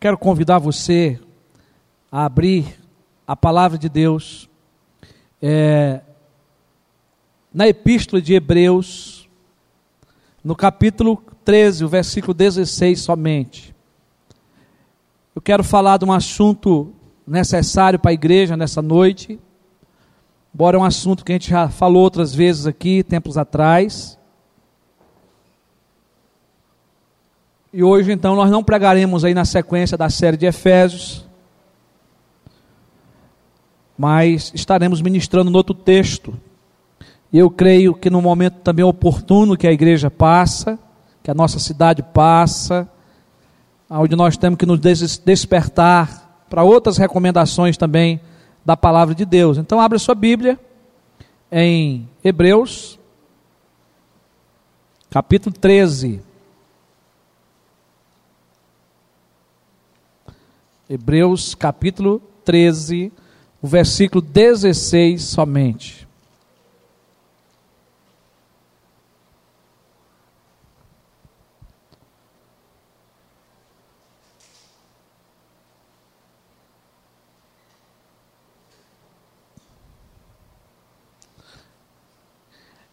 quero convidar você a abrir a palavra de Deus é, na Epístola de Hebreus, no capítulo 13, o versículo 16 somente. Eu quero falar de um assunto necessário para a igreja nessa noite, embora é um assunto que a gente já falou outras vezes aqui, tempos atrás. E hoje, então, nós não pregaremos aí na sequência da série de Efésios, mas estaremos ministrando no outro texto. E eu creio que no momento também oportuno que a igreja passa, que a nossa cidade passa, onde nós temos que nos despertar para outras recomendações também da palavra de Deus. Então, abra sua Bíblia em Hebreus, capítulo 13. Hebreus capítulo 13, o versículo 16 somente.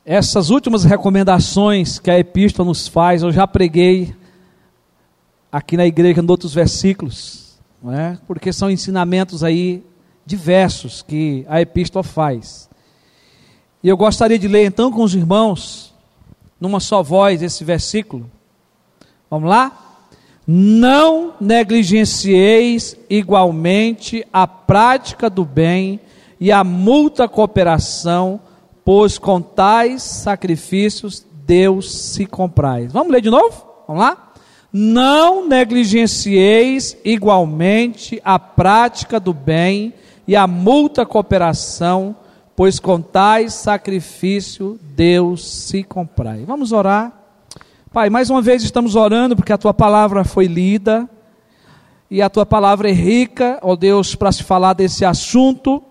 Essas últimas recomendações que a epístola nos faz, eu já preguei aqui na igreja em outros versículos é? porque são ensinamentos aí diversos que a epístola faz. E eu gostaria de ler então com os irmãos, numa só voz, esse versículo. Vamos lá? Não negligencieis igualmente a prática do bem e a multa cooperação, pois com tais sacrifícios Deus se comprais. Vamos ler de novo? Vamos lá? Não negligencieis igualmente a prática do bem e a multa cooperação, pois com tais sacrifício Deus se comprai. Vamos orar. Pai, mais uma vez estamos orando porque a tua palavra foi lida e a tua palavra é rica, ó Deus, para se falar desse assunto.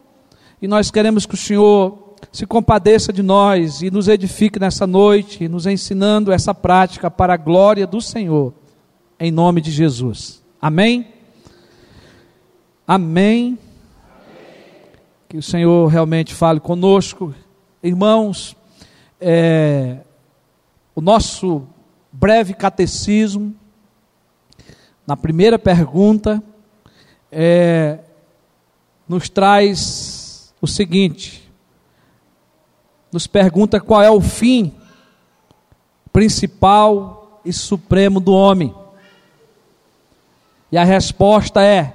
E nós queremos que o Senhor se compadeça de nós e nos edifique nessa noite, nos ensinando essa prática para a glória do Senhor em nome de Jesus. Amém? Amém. Que o Senhor realmente fale conosco. Irmãos, é, o nosso breve catecismo, na primeira pergunta, é, nos traz o seguinte: nos pergunta qual é o fim principal e supremo do homem. E a resposta é: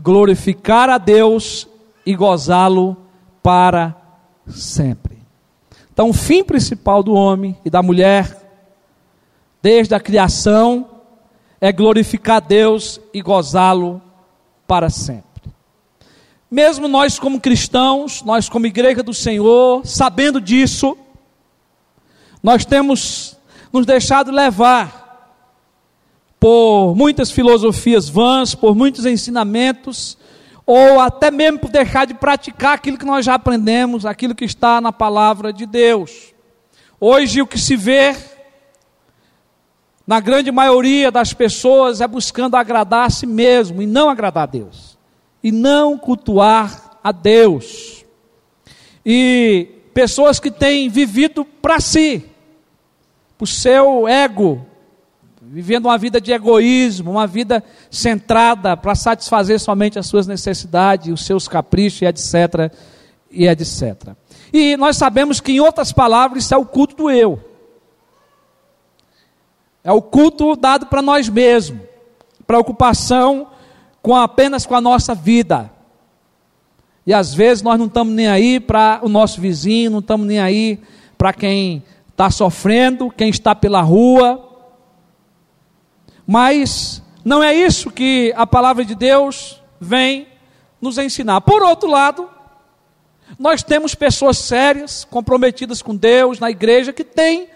glorificar a Deus e gozá-lo para sempre. Então, o fim principal do homem e da mulher, desde a criação, é glorificar Deus e gozá-lo para sempre. Mesmo nós, como cristãos, nós, como igreja do Senhor, sabendo disso, nós temos nos deixado levar por muitas filosofias vãs, por muitos ensinamentos, ou até mesmo por deixar de praticar aquilo que nós já aprendemos, aquilo que está na palavra de Deus. Hoje o que se vê na grande maioria das pessoas é buscando agradar a si mesmo e não agradar a Deus, e não cultuar a Deus. E pessoas que têm vivido para si, para o seu ego, vivendo uma vida de egoísmo, uma vida centrada para satisfazer somente as suas necessidades, os seus caprichos etc. e etc. E nós sabemos que, em outras palavras, isso é o culto do eu. É o culto dado para nós mesmos, preocupação com apenas com a nossa vida. E às vezes nós não estamos nem aí para o nosso vizinho, não estamos nem aí para quem está sofrendo, quem está pela rua, mas não é isso que a palavra de Deus vem nos ensinar. Por outro lado, nós temos pessoas sérias, comprometidas com Deus na igreja, que têm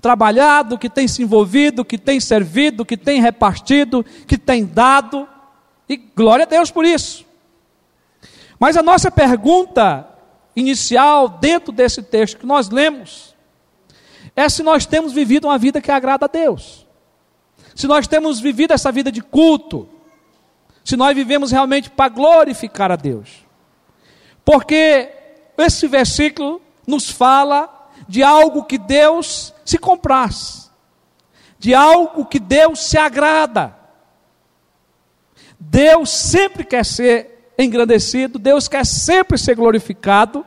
trabalhado, que têm se envolvido, que têm servido, que têm repartido, que têm dado, e glória a Deus por isso. Mas a nossa pergunta inicial, dentro desse texto que nós lemos, é se nós temos vivido uma vida que agrada a Deus se nós temos vivido essa vida de culto, se nós vivemos realmente para glorificar a Deus. Porque esse versículo nos fala de algo que Deus se compraz, de algo que Deus se agrada. Deus sempre quer ser engrandecido, Deus quer sempre ser glorificado.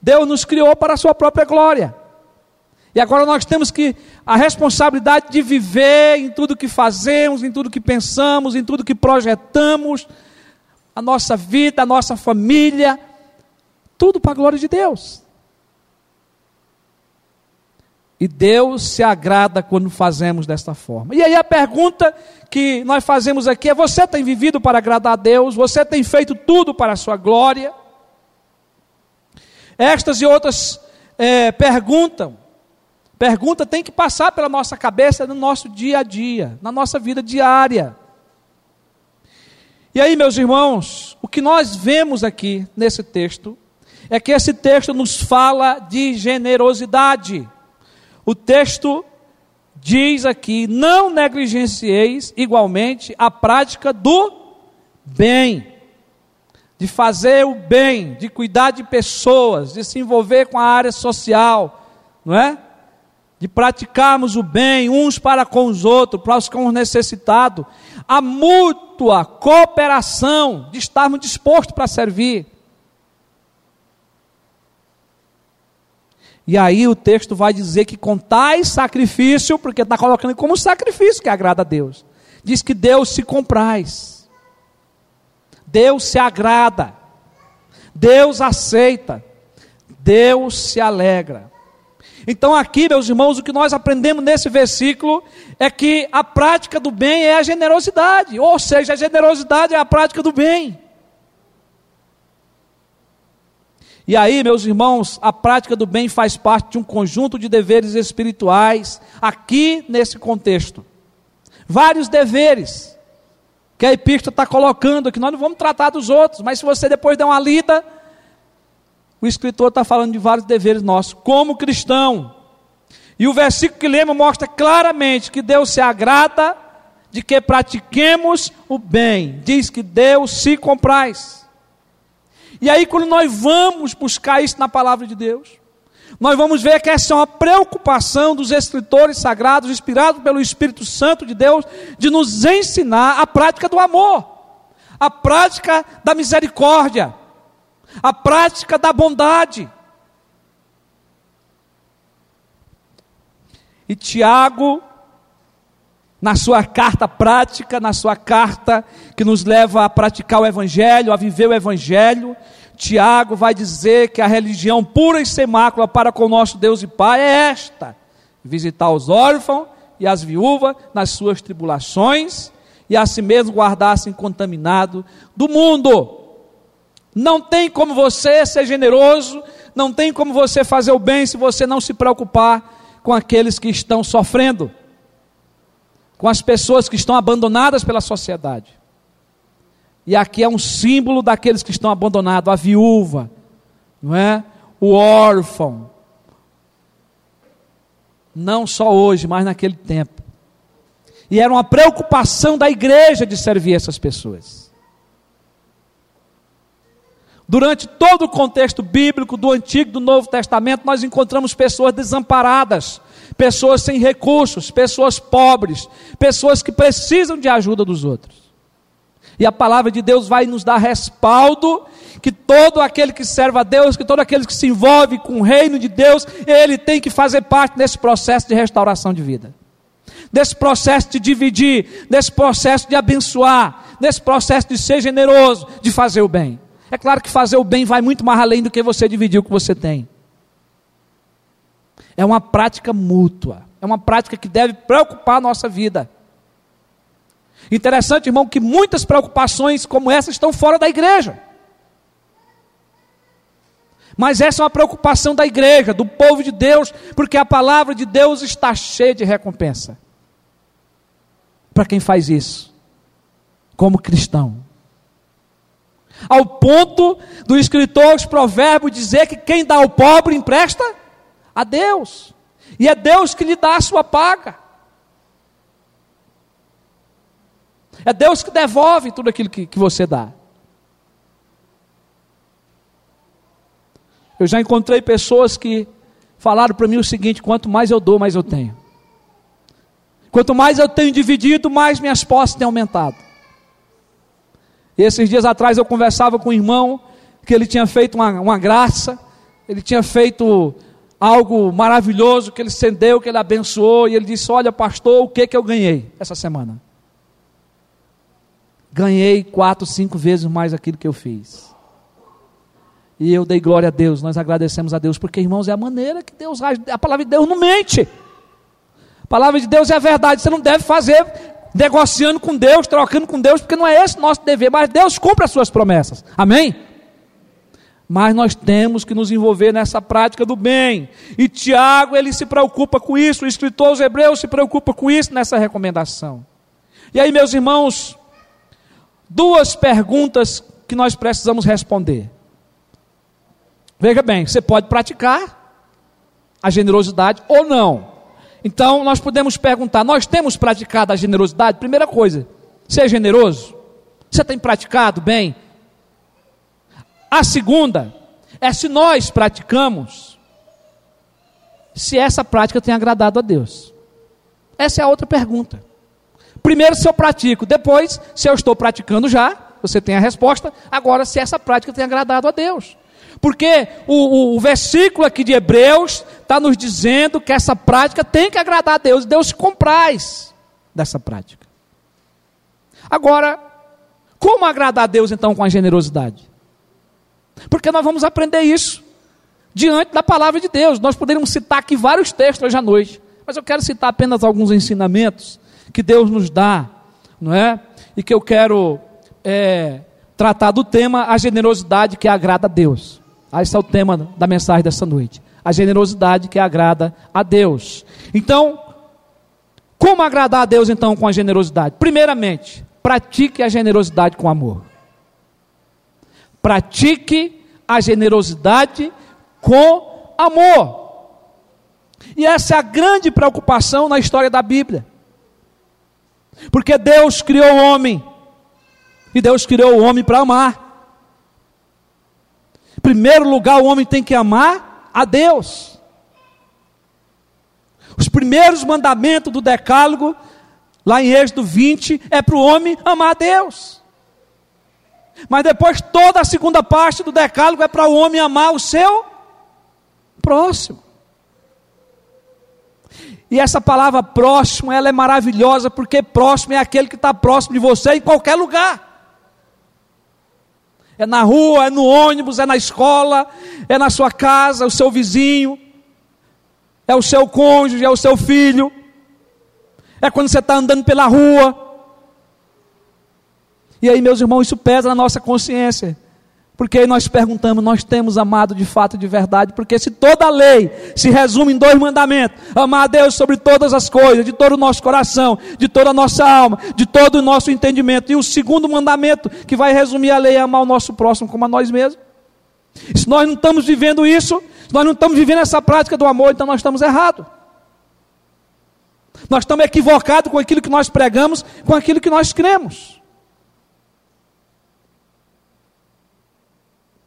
Deus nos criou para a sua própria glória. E agora nós temos que a responsabilidade de viver em tudo que fazemos, em tudo que pensamos, em tudo que projetamos, a nossa vida, a nossa família, tudo para a glória de Deus. E Deus se agrada quando fazemos desta forma. E aí a pergunta que nós fazemos aqui é: você tem vivido para agradar a Deus? Você tem feito tudo para a sua glória? Estas e outras é, perguntam, pergunta tem que passar pela nossa cabeça no nosso dia a dia, na nossa vida diária. E aí, meus irmãos, o que nós vemos aqui nesse texto é que esse texto nos fala de generosidade. O texto diz aqui: não negligencieis igualmente a prática do bem, de fazer o bem, de cuidar de pessoas, de se envolver com a área social, não é? De praticarmos o bem uns para com os outros, para os com os necessitados, a mútua cooperação, de estarmos dispostos para servir. E aí o texto vai dizer que com tais sacrifício, porque está colocando como sacrifício que agrada a Deus. Diz que Deus se compraz. Deus se agrada. Deus aceita. Deus se alegra. Então, aqui, meus irmãos, o que nós aprendemos nesse versículo é que a prática do bem é a generosidade, ou seja, a generosidade é a prática do bem. E aí, meus irmãos, a prática do bem faz parte de um conjunto de deveres espirituais, aqui nesse contexto. Vários deveres que a epístola está colocando aqui. Nós não vamos tratar dos outros, mas se você depois der uma lida, o escritor está falando de vários deveres nossos, como cristão. E o versículo que lemos mostra claramente que Deus se agrada de que pratiquemos o bem. Diz que Deus se compraz. E aí, quando nós vamos buscar isso na palavra de Deus, nós vamos ver que essa é uma preocupação dos escritores sagrados, inspirados pelo Espírito Santo de Deus, de nos ensinar a prática do amor, a prática da misericórdia, a prática da bondade. E Tiago na sua carta prática, na sua carta que nos leva a praticar o Evangelho, a viver o Evangelho, Tiago vai dizer que a religião pura e sem mácula para com nosso Deus e Pai é esta: visitar os órfãos e as viúvas nas suas tribulações e a si mesmo guardar-se incontaminado do mundo. Não tem como você ser generoso, não tem como você fazer o bem se você não se preocupar com aqueles que estão sofrendo com as pessoas que estão abandonadas pela sociedade. E aqui é um símbolo daqueles que estão abandonados, a viúva, não é? O órfão. Não só hoje, mas naquele tempo. E era uma preocupação da igreja de servir essas pessoas. Durante todo o contexto bíblico do Antigo e do Novo Testamento, nós encontramos pessoas desamparadas, pessoas sem recursos, pessoas pobres, pessoas que precisam de ajuda dos outros. E a palavra de Deus vai nos dar respaldo que todo aquele que serve a Deus, que todo aquele que se envolve com o reino de Deus, ele tem que fazer parte desse processo de restauração de vida. Desse processo de dividir, desse processo de abençoar, desse processo de ser generoso, de fazer o bem. É claro que fazer o bem vai muito mais além do que você dividir o que você tem. É uma prática mútua. É uma prática que deve preocupar a nossa vida. Interessante, irmão, que muitas preocupações como essa estão fora da igreja. Mas essa é uma preocupação da igreja, do povo de Deus, porque a palavra de Deus está cheia de recompensa. Para quem faz isso, como cristão. Ao ponto do escritor dos Provérbios dizer que quem dá ao pobre empresta a Deus. E é Deus que lhe dá a sua paga. É Deus que devolve tudo aquilo que, que você dá. Eu já encontrei pessoas que falaram para mim o seguinte: quanto mais eu dou, mais eu tenho. Quanto mais eu tenho dividido, mais minhas posses têm aumentado. E esses dias atrás eu conversava com um irmão que ele tinha feito uma, uma graça, ele tinha feito algo maravilhoso, que ele estendeu, que ele abençoou, e ele disse: Olha, pastor, o que, que eu ganhei essa semana? Ganhei quatro, cinco vezes mais aquilo que eu fiz. E eu dei glória a Deus, nós agradecemos a Deus, porque irmãos, é a maneira que Deus age, a palavra de Deus não mente. A palavra de Deus é a verdade, você não deve fazer negociando com Deus, trocando com Deus, porque não é esse nosso dever, mas Deus cumpre as suas promessas. Amém? Mas nós temos que nos envolver nessa prática do bem. E Tiago, ele se preocupa com isso, o escritor aos Hebreus se preocupa com isso nessa recomendação. E aí, meus irmãos, duas perguntas que nós precisamos responder. Veja bem, você pode praticar a generosidade ou não. Então, nós podemos perguntar: nós temos praticado a generosidade? Primeira coisa, ser generoso. Você tem praticado bem? A segunda é se nós praticamos, se essa prática tem agradado a Deus. Essa é a outra pergunta. Primeiro, se eu pratico, depois, se eu estou praticando já, você tem a resposta. Agora, se essa prática tem agradado a Deus. Porque o, o, o versículo aqui de Hebreus está nos dizendo que essa prática tem que agradar a Deus. Deus compraz dessa prática. Agora, como agradar a Deus então com a generosidade? Porque nós vamos aprender isso diante da palavra de Deus. Nós poderíamos citar aqui vários textos hoje à noite, mas eu quero citar apenas alguns ensinamentos que Deus nos dá, não é? E que eu quero é, tratar do tema a generosidade que agrada a Deus. Ah, esse é o tema da mensagem dessa noite. A generosidade que agrada a Deus. Então, como agradar a Deus então com a generosidade? Primeiramente, pratique a generosidade com amor. Pratique a generosidade com amor. E essa é a grande preocupação na história da Bíblia. Porque Deus criou o homem. E Deus criou o homem para amar primeiro lugar, o homem tem que amar a Deus. Os primeiros mandamentos do Decálogo, lá em Êxodo 20, é para o homem amar a Deus. Mas depois toda a segunda parte do Decálogo é para o homem amar o seu próximo. E essa palavra próximo, ela é maravilhosa, porque próximo é aquele que está próximo de você em qualquer lugar. É na rua, é no ônibus, é na escola, é na sua casa, é o seu vizinho, é o seu cônjuge, é o seu filho, é quando você está andando pela rua. E aí, meus irmãos, isso pesa na nossa consciência. Porque aí nós perguntamos, nós temos amado de fato, de verdade? Porque se toda a lei se resume em dois mandamentos: amar a Deus sobre todas as coisas, de todo o nosso coração, de toda a nossa alma, de todo o nosso entendimento. E o segundo mandamento, que vai resumir a lei, é amar o nosso próximo como a nós mesmos. E se nós não estamos vivendo isso, se nós não estamos vivendo essa prática do amor, então nós estamos errados. Nós estamos equivocados com aquilo que nós pregamos, com aquilo que nós cremos.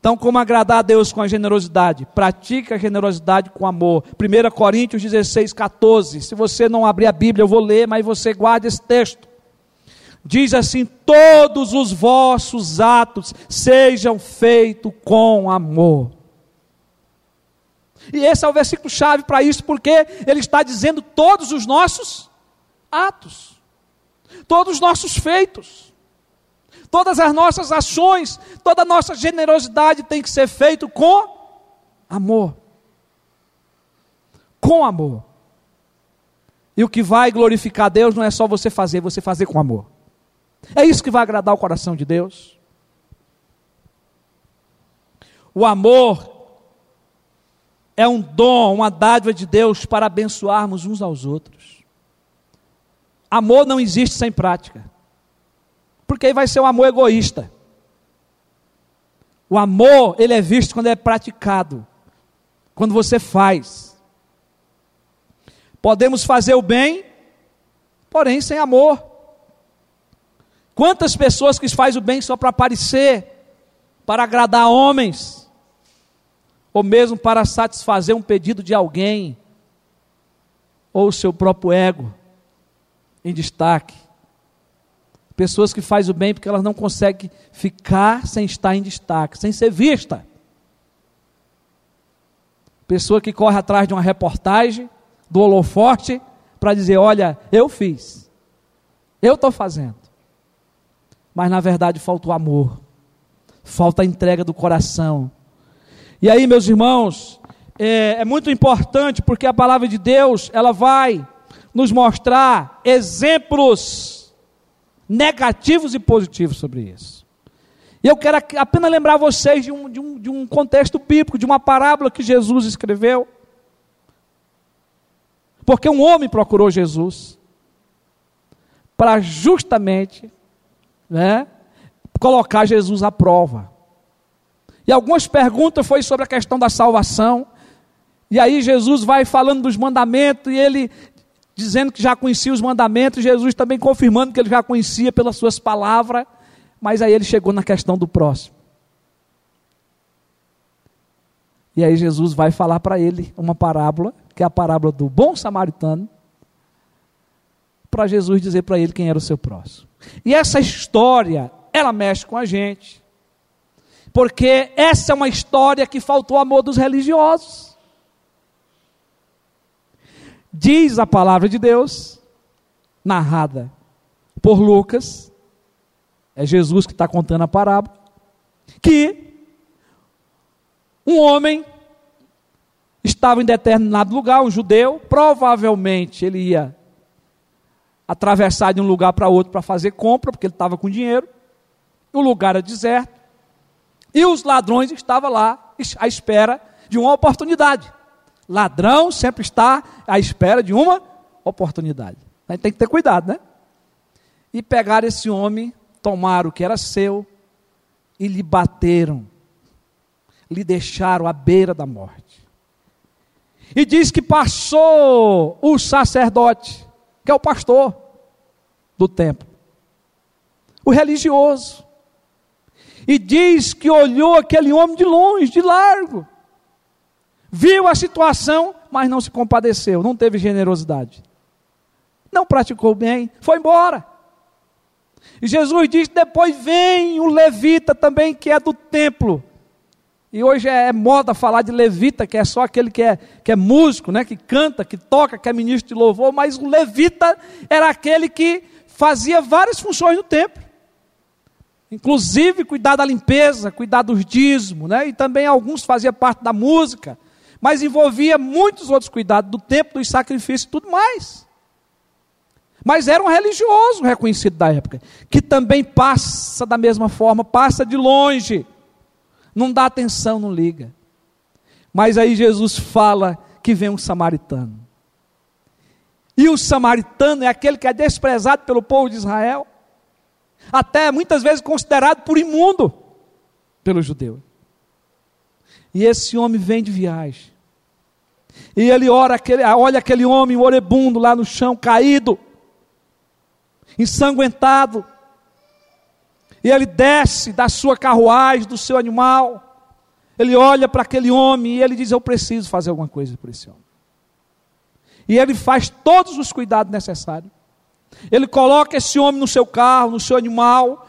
Então, como agradar a Deus com a generosidade? Pratique a generosidade com amor. 1 Coríntios 16, 14. Se você não abrir a Bíblia, eu vou ler, mas você guarde esse texto. Diz assim: Todos os vossos atos sejam feitos com amor. E esse é o versículo chave para isso, porque ele está dizendo todos os nossos atos, todos os nossos feitos. Todas as nossas ações, toda a nossa generosidade tem que ser feito com amor. Com amor. E o que vai glorificar Deus não é só você fazer, você fazer com amor. É isso que vai agradar o coração de Deus. O amor é um dom, uma dádiva de Deus para abençoarmos uns aos outros. Amor não existe sem prática. Porque aí vai ser um amor egoísta. O amor, ele é visto quando é praticado. Quando você faz. Podemos fazer o bem, porém sem amor. Quantas pessoas que faz o bem só para aparecer, para agradar homens, ou mesmo para satisfazer um pedido de alguém, ou o seu próprio ego em destaque. Pessoas que fazem o bem porque elas não conseguem ficar sem estar em destaque, sem ser vista. Pessoa que corre atrás de uma reportagem, do holoforte, para dizer: olha, eu fiz, eu estou fazendo. Mas na verdade falta o amor, falta a entrega do coração. E aí, meus irmãos, é, é muito importante porque a palavra de Deus ela vai nos mostrar exemplos negativos e positivos sobre isso. E eu quero apenas lembrar vocês de um, de, um, de um contexto bíblico, de uma parábola que Jesus escreveu. Porque um homem procurou Jesus para justamente né, colocar Jesus à prova. E algumas perguntas foi sobre a questão da salvação. E aí Jesus vai falando dos mandamentos e ele dizendo que já conhecia os mandamentos, Jesus também confirmando que ele já conhecia pelas suas palavras, mas aí ele chegou na questão do próximo. E aí Jesus vai falar para ele uma parábola, que é a parábola do bom samaritano, para Jesus dizer para ele quem era o seu próximo. E essa história, ela mexe com a gente. Porque essa é uma história que faltou amor dos religiosos. Diz a palavra de Deus, narrada por Lucas, é Jesus que está contando a parábola, que um homem estava em determinado lugar, um judeu, provavelmente ele ia atravessar de um lugar para outro para fazer compra, porque ele estava com dinheiro, o lugar era deserto, e os ladrões estavam lá à espera de uma oportunidade. Ladrão sempre está à espera de uma oportunidade. A gente tem que ter cuidado, né? E pegaram esse homem, tomaram o que era seu e lhe bateram, lhe deixaram à beira da morte. E diz que passou o sacerdote, que é o pastor do templo, o religioso, e diz que olhou aquele homem de longe, de largo, viu a situação, mas não se compadeceu, não teve generosidade. Não praticou bem, foi embora. E Jesus diz: depois vem o levita também, que é do templo. E hoje é, moda falar de levita, que é só aquele que é, que é músico, né, que canta, que toca, que é ministro de louvor, mas o levita era aquele que fazia várias funções no templo. Inclusive cuidar da limpeza, cuidar dos dízimos, né? E também alguns faziam parte da música mas envolvia muitos outros cuidados do tempo, dos sacrifícios e tudo mais. Mas era um religioso reconhecido da época, que também passa da mesma forma, passa de longe, não dá atenção, não liga. Mas aí Jesus fala que vem um samaritano. E o samaritano é aquele que é desprezado pelo povo de Israel, até muitas vezes considerado por imundo pelo judeu. E esse homem vem de viagem. E ele ora aquele, olha aquele homem orebundo lá no chão, caído, ensanguentado. E ele desce da sua carruagem, do seu animal. Ele olha para aquele homem e ele diz: Eu preciso fazer alguma coisa por esse homem. E ele faz todos os cuidados necessários. Ele coloca esse homem no seu carro, no seu animal.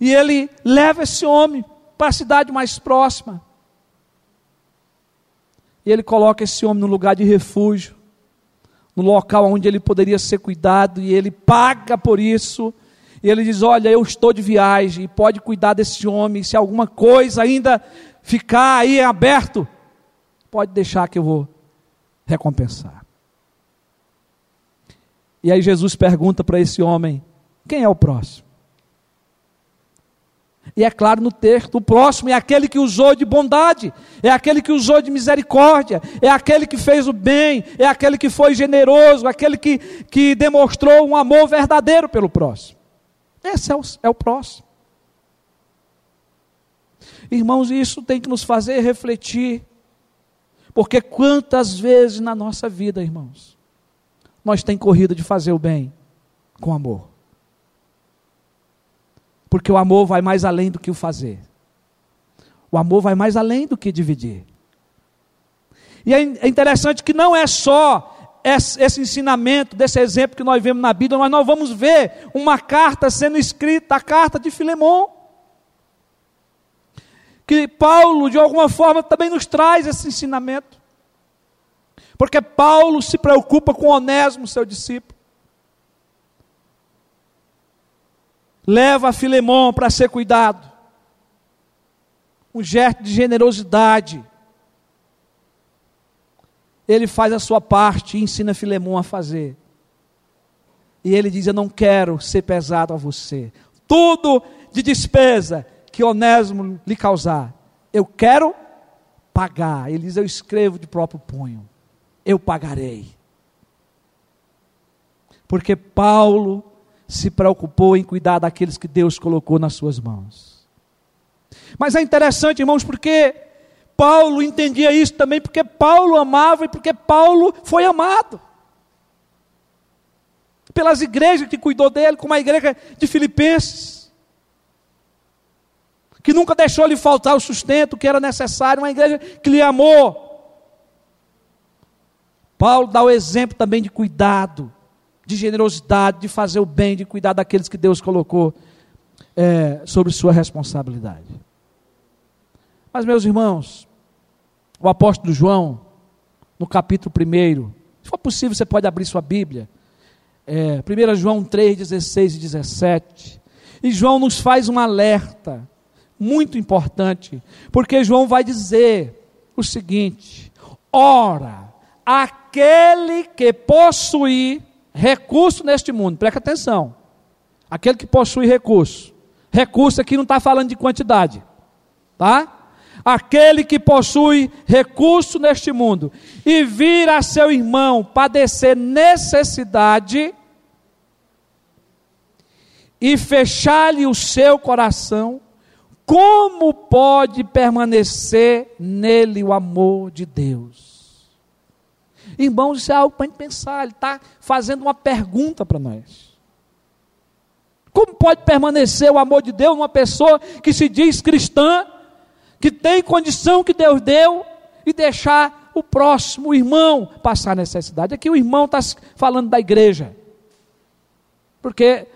E ele leva esse homem para a cidade mais próxima. E ele coloca esse homem no lugar de refúgio, no local onde ele poderia ser cuidado, e ele paga por isso. E ele diz: Olha, eu estou de viagem, pode cuidar desse homem. Se alguma coisa ainda ficar aí aberto, pode deixar que eu vou recompensar. E aí Jesus pergunta para esse homem: Quem é o próximo? E é claro no texto, o próximo é aquele que usou de bondade, é aquele que usou de misericórdia, é aquele que fez o bem, é aquele que foi generoso, aquele que, que demonstrou um amor verdadeiro pelo próximo. Esse é o, é o próximo. Irmãos, isso tem que nos fazer refletir, porque quantas vezes na nossa vida, irmãos, nós tem corrido de fazer o bem com amor. Porque o amor vai mais além do que o fazer. O amor vai mais além do que dividir. E é, é interessante que não é só esse ensinamento, desse exemplo que nós vemos na Bíblia, mas nós vamos ver uma carta sendo escrita, a carta de Filemão. Que Paulo, de alguma forma, também nos traz esse ensinamento. Porque Paulo se preocupa com Onésimo, seu discípulo. Leva Filemão para ser cuidado. Um gesto de generosidade ele faz a sua parte e ensina Filemão a fazer. E ele diz: Eu não quero ser pesado a você. Tudo de despesa que Onésimo lhe causar, eu quero pagar. Ele diz: Eu escrevo de próprio punho, eu pagarei. Porque Paulo se preocupou em cuidar daqueles que Deus colocou nas suas mãos. Mas é interessante, irmãos, porque Paulo entendia isso também porque Paulo amava e porque Paulo foi amado. Pelas igrejas que cuidou dele, como a igreja de Filipenses, que nunca deixou lhe faltar o sustento que era necessário, uma igreja que lhe amou. Paulo dá o exemplo também de cuidado, de generosidade, de fazer o bem, de cuidar daqueles que Deus colocou é, sobre sua responsabilidade. Mas, meus irmãos, o apóstolo João, no capítulo 1, se for possível, você pode abrir sua Bíblia. É, 1 João 3, 16 e 17. E João nos faz um alerta muito importante, porque João vai dizer o seguinte: ora, aquele que possui recurso neste mundo, presta atenção, aquele que possui recurso, recurso aqui não está falando de quantidade, tá? aquele que possui recurso neste mundo e vir a seu irmão padecer necessidade e fechar-lhe o seu coração, como pode permanecer nele o amor de Deus? Irmãos, isso é algo para a gente pensar. Ele está fazendo uma pergunta para nós. Como pode permanecer o amor de Deus numa pessoa que se diz cristã, que tem condição que Deus deu e deixar o próximo o irmão passar necessidade. Aqui o irmão está falando da igreja. Porque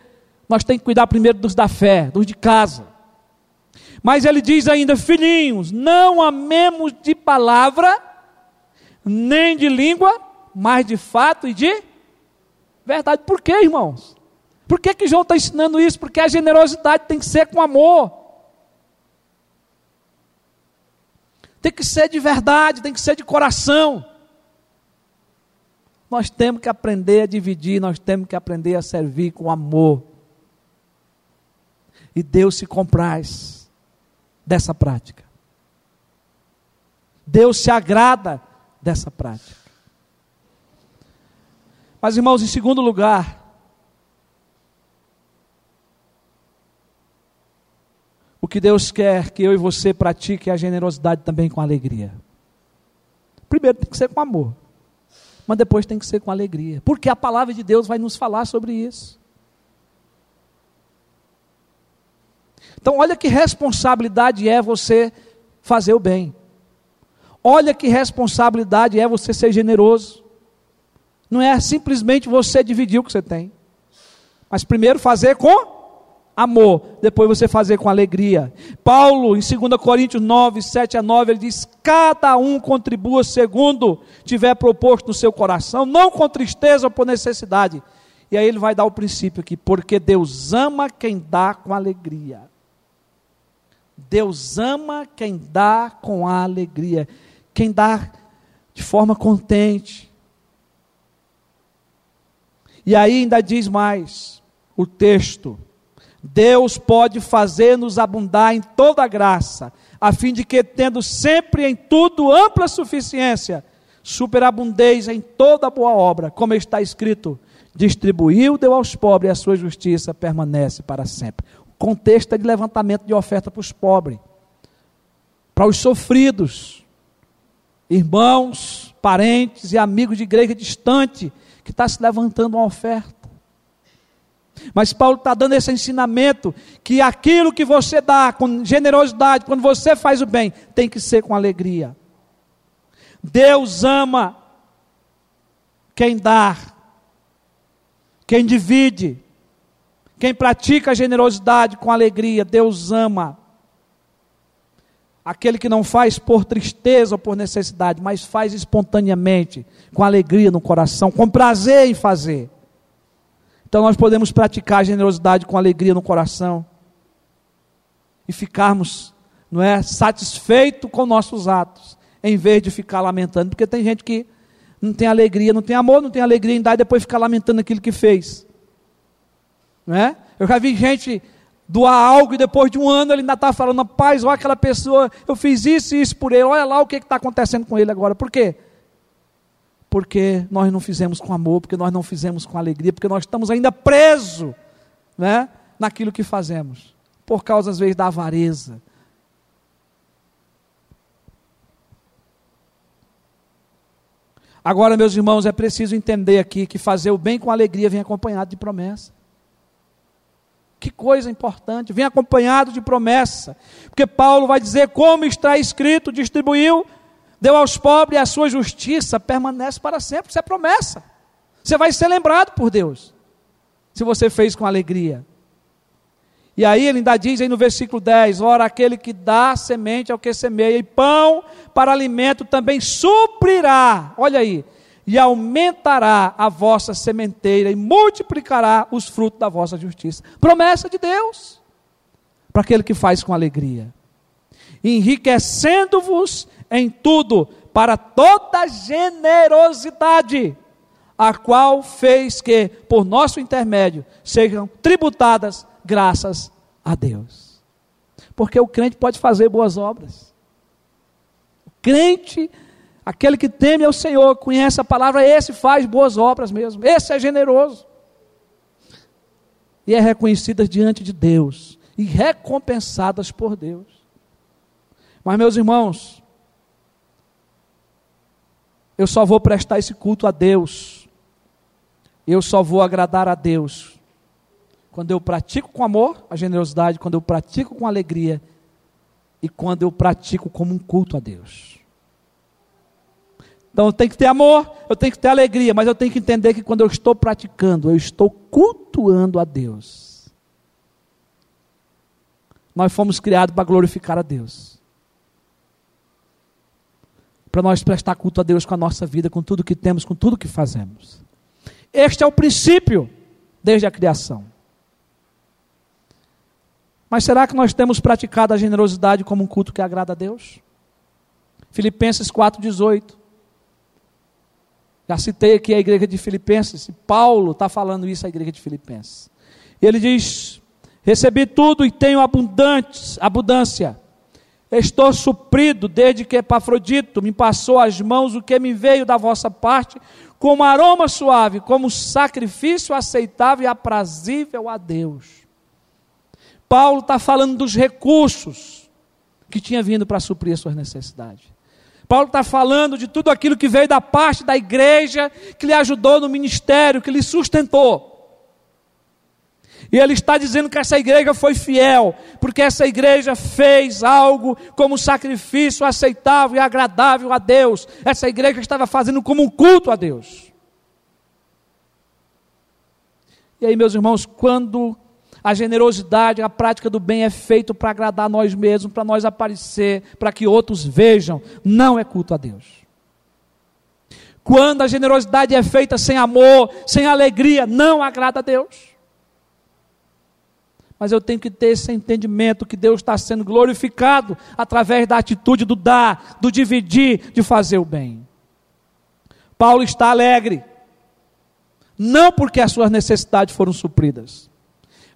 nós temos que cuidar primeiro dos da fé, dos de casa. Mas ele diz ainda, filhinhos, não amemos de palavra, nem de língua, mas de fato e de verdade. Por quê, irmãos? Por que, que João está ensinando isso? Porque a generosidade tem que ser com amor. Tem que ser de verdade, tem que ser de coração. Nós temos que aprender a dividir, nós temos que aprender a servir com amor. E Deus se compraz dessa prática. Deus se agrada dessa prática. Mas, irmãos, em segundo lugar, O que Deus quer que eu e você pratique é a generosidade também com alegria. Primeiro tem que ser com amor, mas depois tem que ser com alegria, porque a palavra de Deus vai nos falar sobre isso. Então, olha que responsabilidade é você fazer o bem. Olha que responsabilidade é você ser generoso. Não é simplesmente você dividir o que você tem, mas primeiro fazer com amor, depois você fazer com alegria. Paulo, em 2 Coríntios 9, 7 a 9, ele diz: Cada um contribua segundo tiver proposto no seu coração, não com tristeza ou por necessidade. E aí ele vai dar o princípio aqui: porque Deus ama quem dá com alegria. Deus ama quem dá com alegria, quem dá de forma contente. E aí ainda diz mais o texto, Deus pode fazer-nos abundar em toda graça, a fim de que, tendo sempre em tudo ampla suficiência, superabundez em toda boa obra, como está escrito: distribuiu, deu aos pobres, e a sua justiça permanece para sempre. O contexto é de levantamento de oferta para os pobres, para os sofridos, irmãos, parentes e amigos de igreja distante, que está se levantando uma oferta. Mas Paulo está dando esse ensinamento que aquilo que você dá com generosidade, quando você faz o bem, tem que ser com alegria. Deus ama quem dá, quem divide, quem pratica a generosidade com alegria. Deus ama aquele que não faz por tristeza ou por necessidade, mas faz espontaneamente, com alegria no coração, com prazer em fazer. Então nós podemos praticar a generosidade com alegria no coração e ficarmos, não é, satisfeito com nossos atos, em vez de ficar lamentando, porque tem gente que não tem alegria, não tem amor, não tem alegria em dar e depois ficar lamentando aquilo que fez. Não é? Eu já vi gente doar algo e depois de um ano ele ainda está falando, paz, olha aquela pessoa, eu fiz isso e isso por ele, olha lá o que está acontecendo com ele agora. Por quê? Porque nós não fizemos com amor, porque nós não fizemos com alegria, porque nós estamos ainda presos né, naquilo que fazemos, por causa às vezes da avareza. Agora, meus irmãos, é preciso entender aqui que fazer o bem com alegria vem acompanhado de promessa. Que coisa importante, vem acompanhado de promessa. Porque Paulo vai dizer: como está escrito, distribuiu, deu aos pobres, a sua justiça permanece para sempre. Isso é promessa. Você vai ser lembrado por Deus, se você fez com alegria. E aí ele ainda diz aí no versículo 10: Ora, aquele que dá semente ao que semeia, e pão para alimento também suprirá. Olha aí, e aumentará a vossa sementeira e multiplicará os frutos da vossa justiça. Promessa de Deus para aquele que faz com alegria. Enriquecendo-vos em tudo para toda generosidade, a qual fez que, por nosso intermédio, sejam tributadas graças a Deus. Porque o crente pode fazer boas obras. O crente Aquele que teme ao Senhor, conhece a palavra, esse faz boas obras mesmo. Esse é generoso. E é reconhecido diante de Deus e recompensadas por Deus. Mas, meus irmãos, eu só vou prestar esse culto a Deus. Eu só vou agradar a Deus quando eu pratico com amor a generosidade, quando eu pratico com alegria e quando eu pratico como um culto a Deus. Então eu tenho que ter amor, eu tenho que ter alegria, mas eu tenho que entender que quando eu estou praticando, eu estou cultuando a Deus. Nós fomos criados para glorificar a Deus. Para nós prestar culto a Deus com a nossa vida, com tudo que temos, com tudo que fazemos. Este é o princípio desde a criação. Mas será que nós temos praticado a generosidade como um culto que agrada a Deus? Filipenses 4,18. Já citei aqui a igreja de Filipenses, Paulo está falando isso à igreja de Filipenses. Ele diz: Recebi tudo e tenho abundante, abundância. Estou suprido desde que Epafrodito me passou às mãos o que me veio da vossa parte, como aroma suave, como sacrifício aceitável e aprazível a Deus. Paulo está falando dos recursos que tinha vindo para suprir as suas necessidades. Paulo está falando de tudo aquilo que veio da parte da igreja, que lhe ajudou no ministério, que lhe sustentou. E ele está dizendo que essa igreja foi fiel, porque essa igreja fez algo como sacrifício aceitável e agradável a Deus. Essa igreja estava fazendo como um culto a Deus. E aí, meus irmãos, quando a generosidade, a prática do bem é feito para agradar nós mesmos, para nós aparecer, para que outros vejam. Não é culto a Deus. Quando a generosidade é feita sem amor, sem alegria, não agrada a Deus. Mas eu tenho que ter esse entendimento que Deus está sendo glorificado através da atitude do dar, do dividir, de fazer o bem. Paulo está alegre, não porque as suas necessidades foram supridas,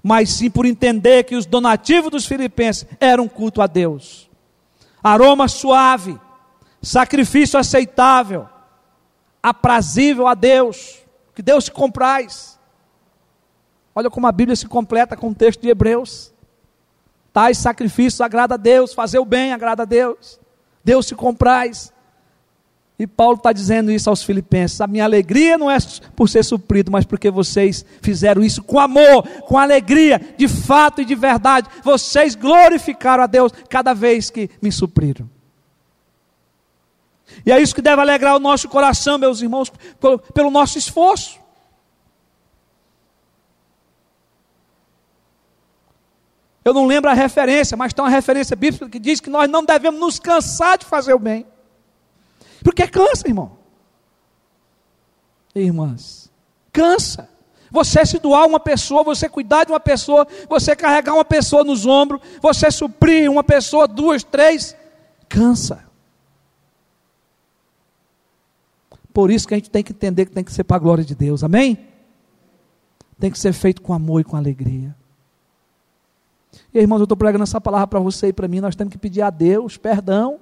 mas sim por entender que os donativos dos filipenses eram culto a Deus. Aroma suave, sacrifício aceitável, aprazível a Deus, que Deus se compraz. Olha como a Bíblia se completa com o texto de Hebreus. Tais sacrifícios agrada a Deus, fazer o bem agrada a Deus. Deus se compraz. E Paulo está dizendo isso aos filipenses: a minha alegria não é por ser suprido, mas porque vocês fizeram isso com amor, com alegria, de fato e de verdade. Vocês glorificaram a Deus cada vez que me supriram. E é isso que deve alegrar o nosso coração, meus irmãos, pelo, pelo nosso esforço. Eu não lembro a referência, mas tem uma referência bíblica que diz que nós não devemos nos cansar de fazer o bem. Porque cansa, irmão. Irmãs, cansa. Você se doar uma pessoa, você cuidar de uma pessoa, você carregar uma pessoa nos ombros, você suprir uma pessoa, duas, três, cansa. Por isso que a gente tem que entender que tem que ser para a glória de Deus, amém? Tem que ser feito com amor e com alegria. E irmãos, eu estou pregando essa palavra para você e para mim, nós temos que pedir a Deus perdão.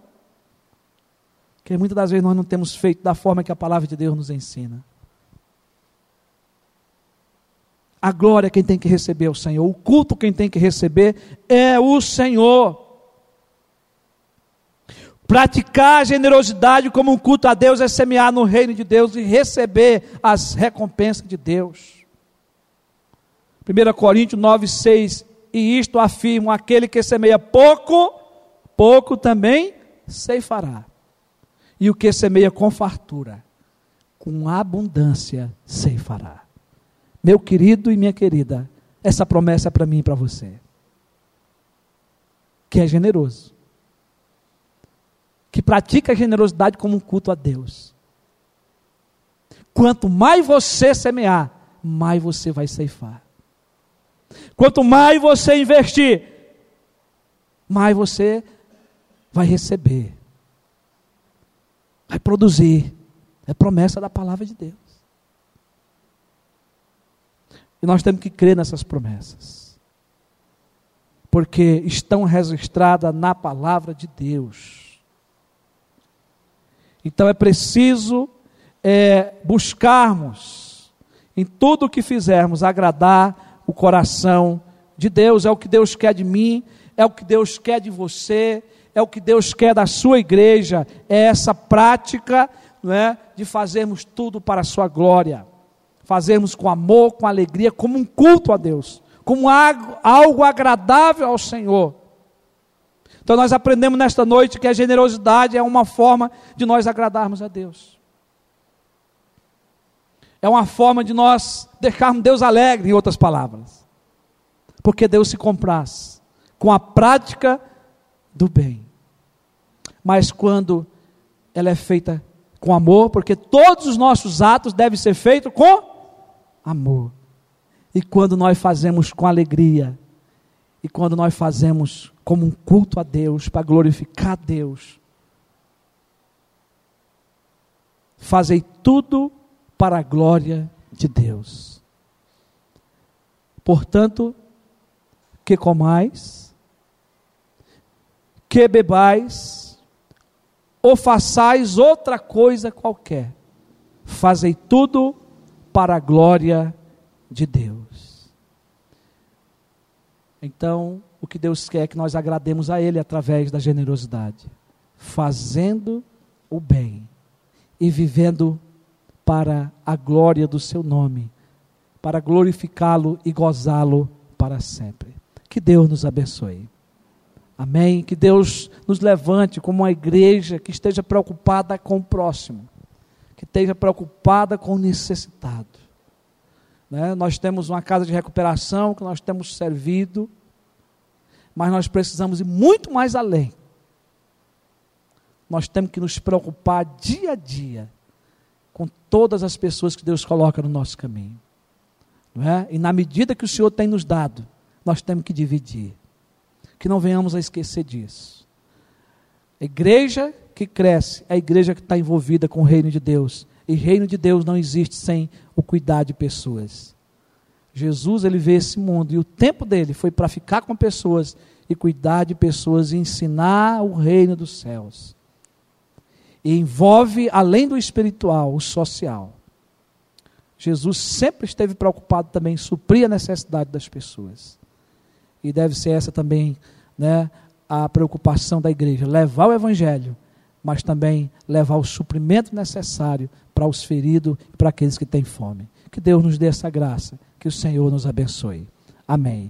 Porque muitas das vezes nós não temos feito da forma que a palavra de Deus nos ensina. A glória quem tem que receber é o Senhor, o culto quem tem que receber é o Senhor. Praticar a generosidade como um culto a Deus é semear no reino de Deus e receber as recompensas de Deus. 1 Coríntios 9, 6, e isto afirma: aquele que semeia pouco, pouco também ceifará e o que semeia com fartura, com abundância ceifará. Meu querido e minha querida, essa promessa é para mim e para você. Que é generoso. Que pratica a generosidade como um culto a Deus. Quanto mais você semear, mais você vai ceifar. Quanto mais você investir, mais você vai receber vai produzir. É promessa da palavra de Deus. E nós temos que crer nessas promessas. Porque estão registradas na palavra de Deus. Então é preciso é, buscarmos, em tudo o que fizermos, agradar o coração de Deus. É o que Deus quer de mim, é o que Deus quer de você, é o que Deus quer da sua igreja, é essa prática não é, de fazermos tudo para a sua glória, fazermos com amor, com alegria, como um culto a Deus, como algo agradável ao Senhor. Então nós aprendemos nesta noite que a generosidade é uma forma de nós agradarmos a Deus. É uma forma de nós deixarmos Deus alegre, em outras palavras. Porque Deus se compraz com a prática do bem. Mas quando ela é feita com amor, porque todos os nossos atos devem ser feitos com amor. E quando nós fazemos com alegria, e quando nós fazemos como um culto a Deus, para glorificar Deus, fazei tudo para a glória de Deus. Portanto, que comais, que bebais, ou façais outra coisa qualquer, fazei tudo para a glória de Deus. Então, o que Deus quer é que nós agrademos a Ele através da generosidade, fazendo o bem e vivendo para a glória do Seu nome, para glorificá-lo e gozá-lo para sempre. Que Deus nos abençoe. Amém? Que Deus nos levante como uma igreja que esteja preocupada com o próximo, que esteja preocupada com o necessitado. Né? Nós temos uma casa de recuperação que nós temos servido, mas nós precisamos ir muito mais além. Nós temos que nos preocupar dia a dia com todas as pessoas que Deus coloca no nosso caminho. Não é? E na medida que o Senhor tem nos dado, nós temos que dividir que não venhamos a esquecer disso. A igreja que cresce é a igreja que está envolvida com o reino de Deus. E reino de Deus não existe sem o cuidar de pessoas. Jesus ele veio esse mundo e o tempo dele foi para ficar com pessoas e cuidar de pessoas e ensinar o reino dos céus. E envolve, além do espiritual, o social. Jesus sempre esteve preocupado também em suprir a necessidade das pessoas e deve ser essa também né, a preocupação da igreja: levar o evangelho mas também levar o suprimento necessário para os feridos e para aqueles que têm fome. Que Deus nos dê essa graça, que o Senhor nos abençoe. Amém.